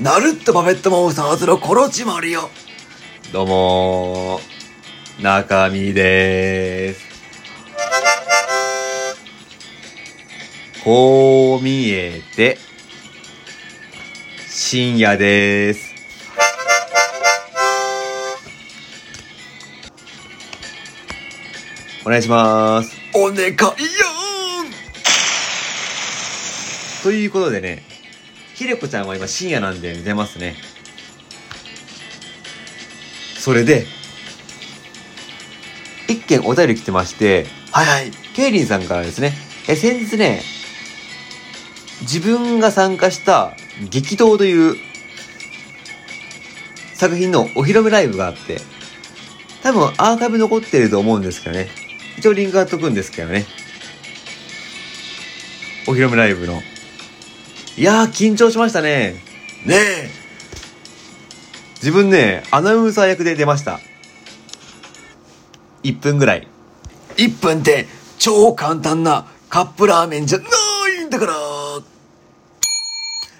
ナルットパペットモンスターズのコロチマリよ。どうもー、中身でーす。こう見えて、深夜でーす。お願いします。お願いよということでね、ひれこちゃんは今深夜なんで寝てますね。それで、一件お便り来てまして、はいはい。ケイリンさんからですね、え、先日ね、自分が参加した激闘という作品のお披露目ライブがあって、多分アーカイブ残ってると思うんですけどね。一応リンク貼っとくんですけどね。お披露目ライブの。いやー、緊張しましたね。ねえ。自分ね、アナウンサー役で出ました。1分ぐらい。1分って超簡単なカップラーメンじゃないんだから。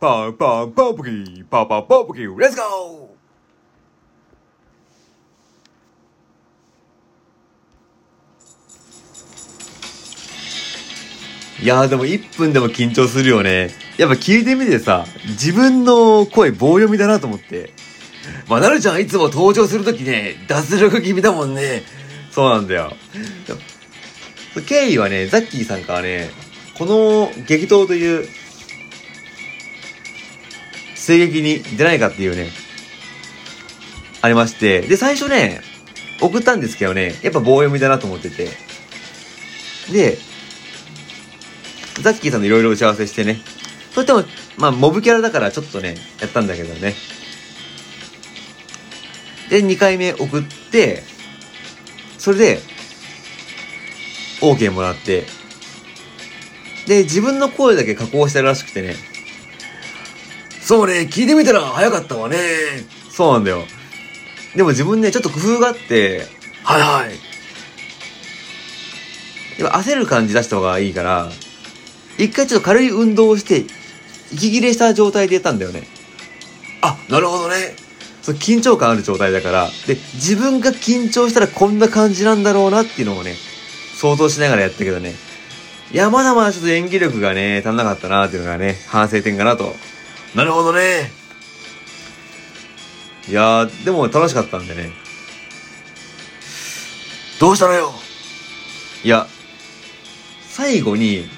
パンパンパンプキー、パンパンパンプキー、レッツゴーいやーでも1分でも緊張するよね。やっぱ聞いてみてさ、自分の声棒読みだなと思って。まあ、なるちゃんいつも登場するときね、脱力気味だもんね。そうなんだよ。経緯はね、ザッキーさんからね、この激闘という、声劇に出ないかっていうね、ありまして、で、最初ね、送ったんですけどね、やっぱ棒読みだなと思ってて。で、ザッキーさんのいろいろ打ち合わせしてね、そしても、まあ、モブキャラだからちょっとね、やったんだけどね。で、2回目送って、それで、OK もらって、で、自分の声だけ加工してるらしくてね。そうね、聞いてみたら早かったわね。そうなんだよ。でも自分ね、ちょっと工夫があって、はいはい。焦る感じ出した方がいいから、一回ちょっと軽い運動をして、息切れした状態でやったんだよね。あ、なるほどね。そう、緊張感ある状態だから、で、自分が緊張したらこんな感じなんだろうなっていうのをね、想像しながらやったけどね。いや、まだまだちょっと演技力がね、足んなかったなっていうのがね、反省点かなと。なるほどね。いやー、でも楽しかったんでね。どうしたのよ。いや、最後に、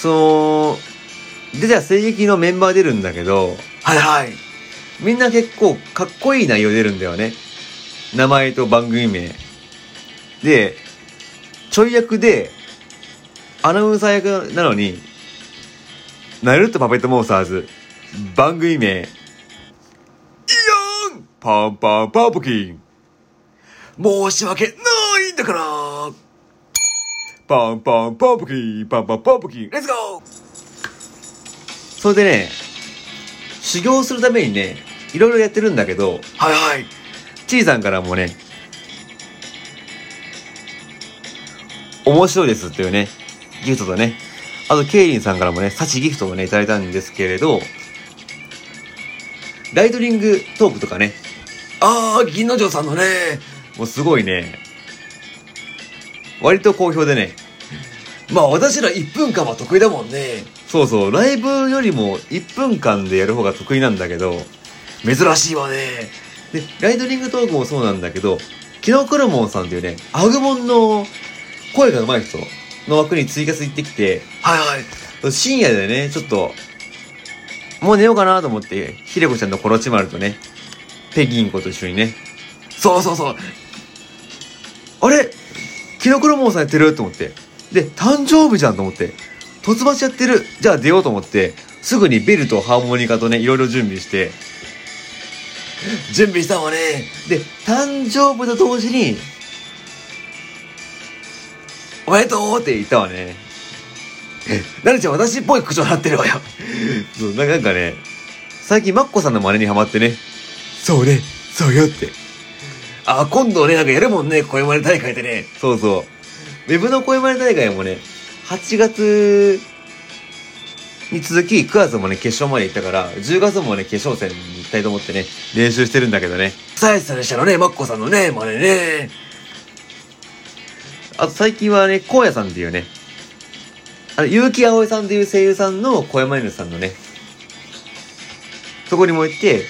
その、出た声劇のメンバー出るんだけど、はいはい。みんな結構かっこいい内容出るんだよね。名前と番組名。で、ちょい役で、アナウンサー役なのに、ナルトパペットモンスターズ、番組名、イヤーンパンパンパンプキン申し訳ないんだから。パンパンパンプキンパンパンパンプキンレッツゴーそれでね、修行するためにね、いろいろやってるんだけど、はいはい。ちーさんからもね、面白いですっていうね、ギフトとね、あと、ケイリンさんからもね、サチギフトをね、いただいたんですけれど、ライトニングトークとかね、あー、銀之丞さんのね。もうすごいね、割と好評でね、まあ私ら1分間は得意だもんね。そうそう、ライブよりも1分間でやる方が得意なんだけど、珍しいわね。で、ライトニングトークもそうなんだけど、キノクロモンさんっていうね、アグモンの声が上手い人の枠に追加してきて、はいはい。深夜でね、ちょっと、もう寝ようかなと思って、ひれこちゃんとコロチマルとね、ペギンコと一緒にね、そうそうそう。あれ？キノクロモンさんやってる？と思って。で、誕生日じゃんと思って。突発やってるじゃあ出ようと思って、すぐにベルとハーモニカとね、いろいろ準備して、準備したわね。で、誕生日と同時に、おめでとうって。言ったわね。なるちゃん私っぽい口調になってるわよ。そう、ななんかね、最近マッコさんの真似にハマってね、そうね、そうよって。あ、今度ね、なんかやるもんね、声真似大会でね。そうそう。ウェブの声真似大会もね、8月に続き、9月もね、決勝まで行ったから、10月もね、決勝戦に行きたいと思ってね、練習してるんだけどね。さえされしたのね、マッコさんのね、真似ね。あと最近はね、荒野さんっていうね、あの、結城葵さんっていう声優さんの小山犬さんのね、そこにも行って、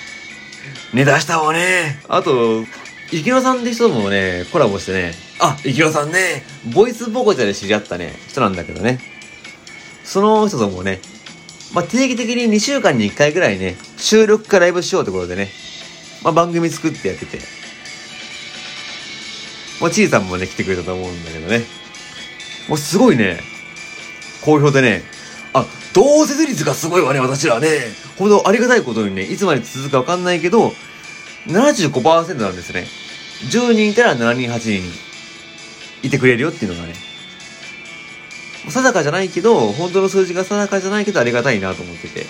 ね出したわね。あと、池野さんって人もね、コラボしてね、あ、イキロさんね。ボイスボコチャで知り合ったね、人なんだけどね。その人ともね、まあ、定期的に2週間に1回ぐらいね、収録かライブしようってことでね、まあ、番組作ってやってて。まあ、ちいさんもね、来てくれたと思うんだけどね。もうすごいね、好評でね、あ、同説率がすごいわね、私らね。ほどありがたいことにね、いつまで続くかわかんないけど、75%なんですね。10人いたら7人、8人いてくれるよっていうのがね。定かじゃないけど、本当の数字が定かじゃないけどありがたいなと思ってて。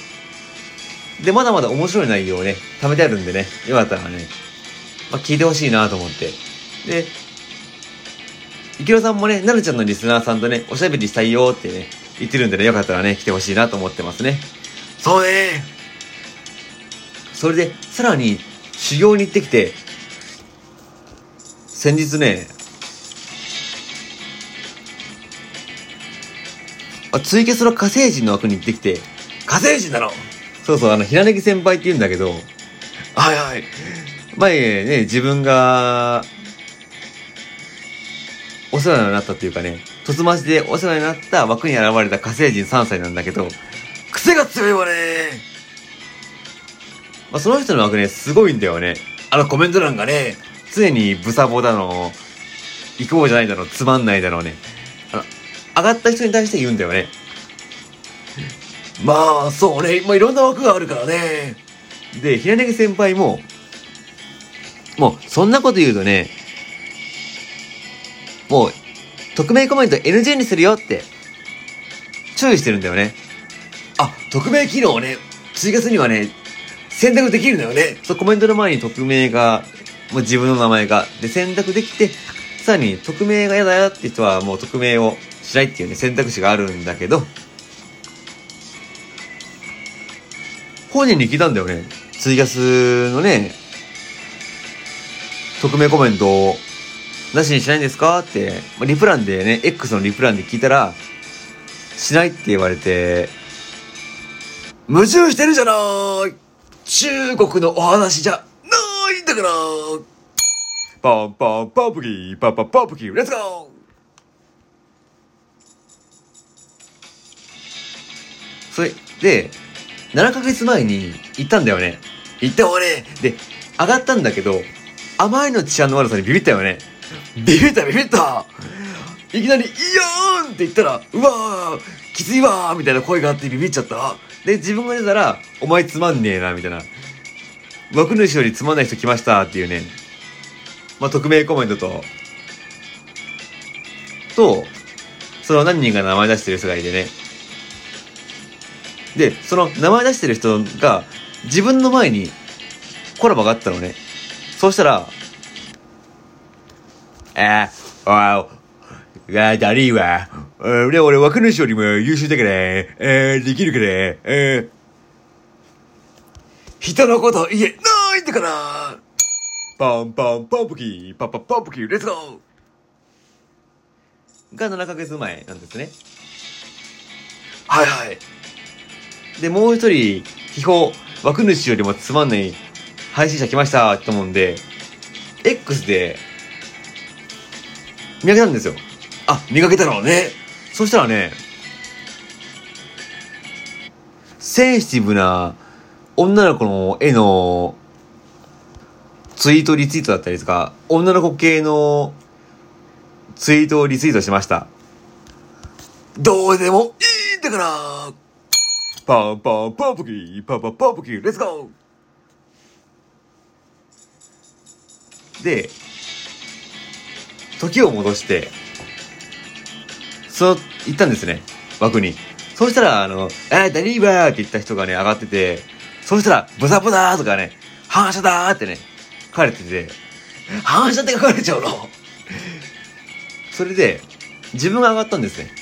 で、まだまだ面白い内容をね、貯めてあるんでね、よかったらね、まあ、聞いてほしいなと思って。で、いきろさんもね、なるちゃんのリスナーさんとね、おしゃべりしたいよってね、言ってるんでね、よかったらね、来てほしいなと思ってますね。そうね。それで、さらに、修行に行ってきて、先日ね、あツイキャスの火星人の枠に行ってきて、火星人なの。そうそう、あの、ひらねぎ先輩って言うんだけど、はいはい。前ね、自分が、お世話になったっていうかね、突ましでお世話になった枠に現れた火星人3歳なんだけど、癖が強いわね。まあ、その人の枠ね、すごいんだよね。あのコメント欄がね、常にブサボだの、行こうじゃないだろ、つまんないだろうね。上がった人に対して言うんだよね。まあ、そうね。まあ、いろんな枠があるからね。で、ひらねぎ先輩も、もう、そんなこと言うとね、もう、匿名コメント NG にするよって、注意してるんだよね。あ、匿名機能をね、追加するにはね、選択できるんだよね。そう、コメントの前に匿名が、もう自分の名前が、で、選択できて、さらに、匿名が嫌だよって人は、もう匿名をしないっていうね、選択肢があるんだけど、本人に聞いたんだよね。ツイキャスのね、匿名コメントを、なしにしないんですかって、まあリプランでね、X のリプランで聞いたら、しないって言われて、矛盾してるじゃない。中国のお話じゃ。だからパンパンパンプキー、パンパンパンプキー、レッツゴーそれで、7ヶ月前に行ったんだよね。言ったわね。で、上がったんだけど、あまりの治安の悪さにビビったよね。ビビったビビったいきなり、いやーんって言ったら、うわー、きついわーみたいな声があってビビっちゃった。で、自分が出たら、お前つまんねえな、みたいな。枠主よりつまんない人来ましたっていうね。まあ、匿名コメントと、と、その何人か名前出してる人がいてね。で、その名前出してる人が、自分の前にコラボがあったのね。そうしたら、ああ、おい、あだりーわ。俺、俺、枠主よりも優秀だから、えー、できるから、えー、人のこと言えないんだからパンパンパンプキー、パンパンパンプキー、レッツゴーが7ヶ月前なんですね。はいはい。で、もう一人、秘宝、枠主よりもつまんない配信者来ましたって思うんで、X で、見上げたんですよ。あ、見かけたのね。そしたらね、センシティブな女の子の絵のツイートリツイートだったりとか、女の子系のツイートをリツイートしました。どうでもいいんだからパンパンパンプキー、パンパンパンプキー、レッツゴーで、時を戻して、そう、行ったんですね、枠に。そうしたら、あの、えー、ダリーバーって言った人がね、上がってて、そしたら、ブザブザーとかね、反射だーってね、書かれてて、反射って書かれちゃうの？それで、自分が上がったんですね。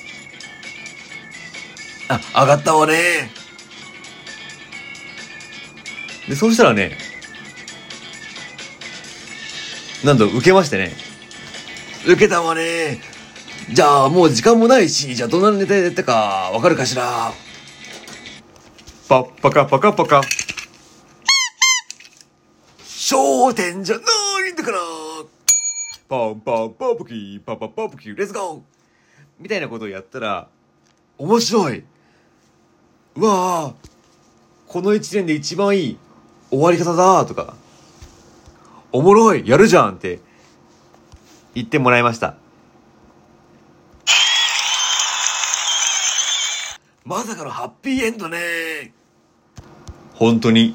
あ、上がったわね。で、そうしたらね、なんと受けましてね。受けたわね。じゃあもう時間もないし、じゃあどんなネタやったかわかるかしら？パッパカパカパカ。焦点じゃないんだから。パンパンパンプキー、パンパンパンプキー、レッツゴーみたいなことをやったら、面白い。うわあ、この一年で一番いい終わり方だとか、おもろい。やるじゃんって言ってもらいました。まさかのハッピーエンドね。本当に。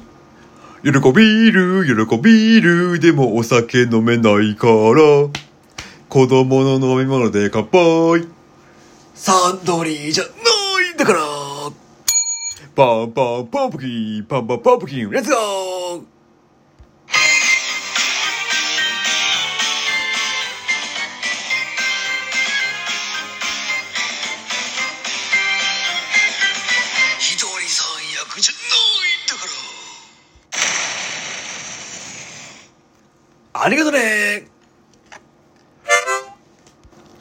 喜びる、喜びる、でもお酒飲めないから、子供の飲み物で乾杯。サンドリーじゃないんだから。パンパンパンプキン、パンパンパンプキン、レッツゴー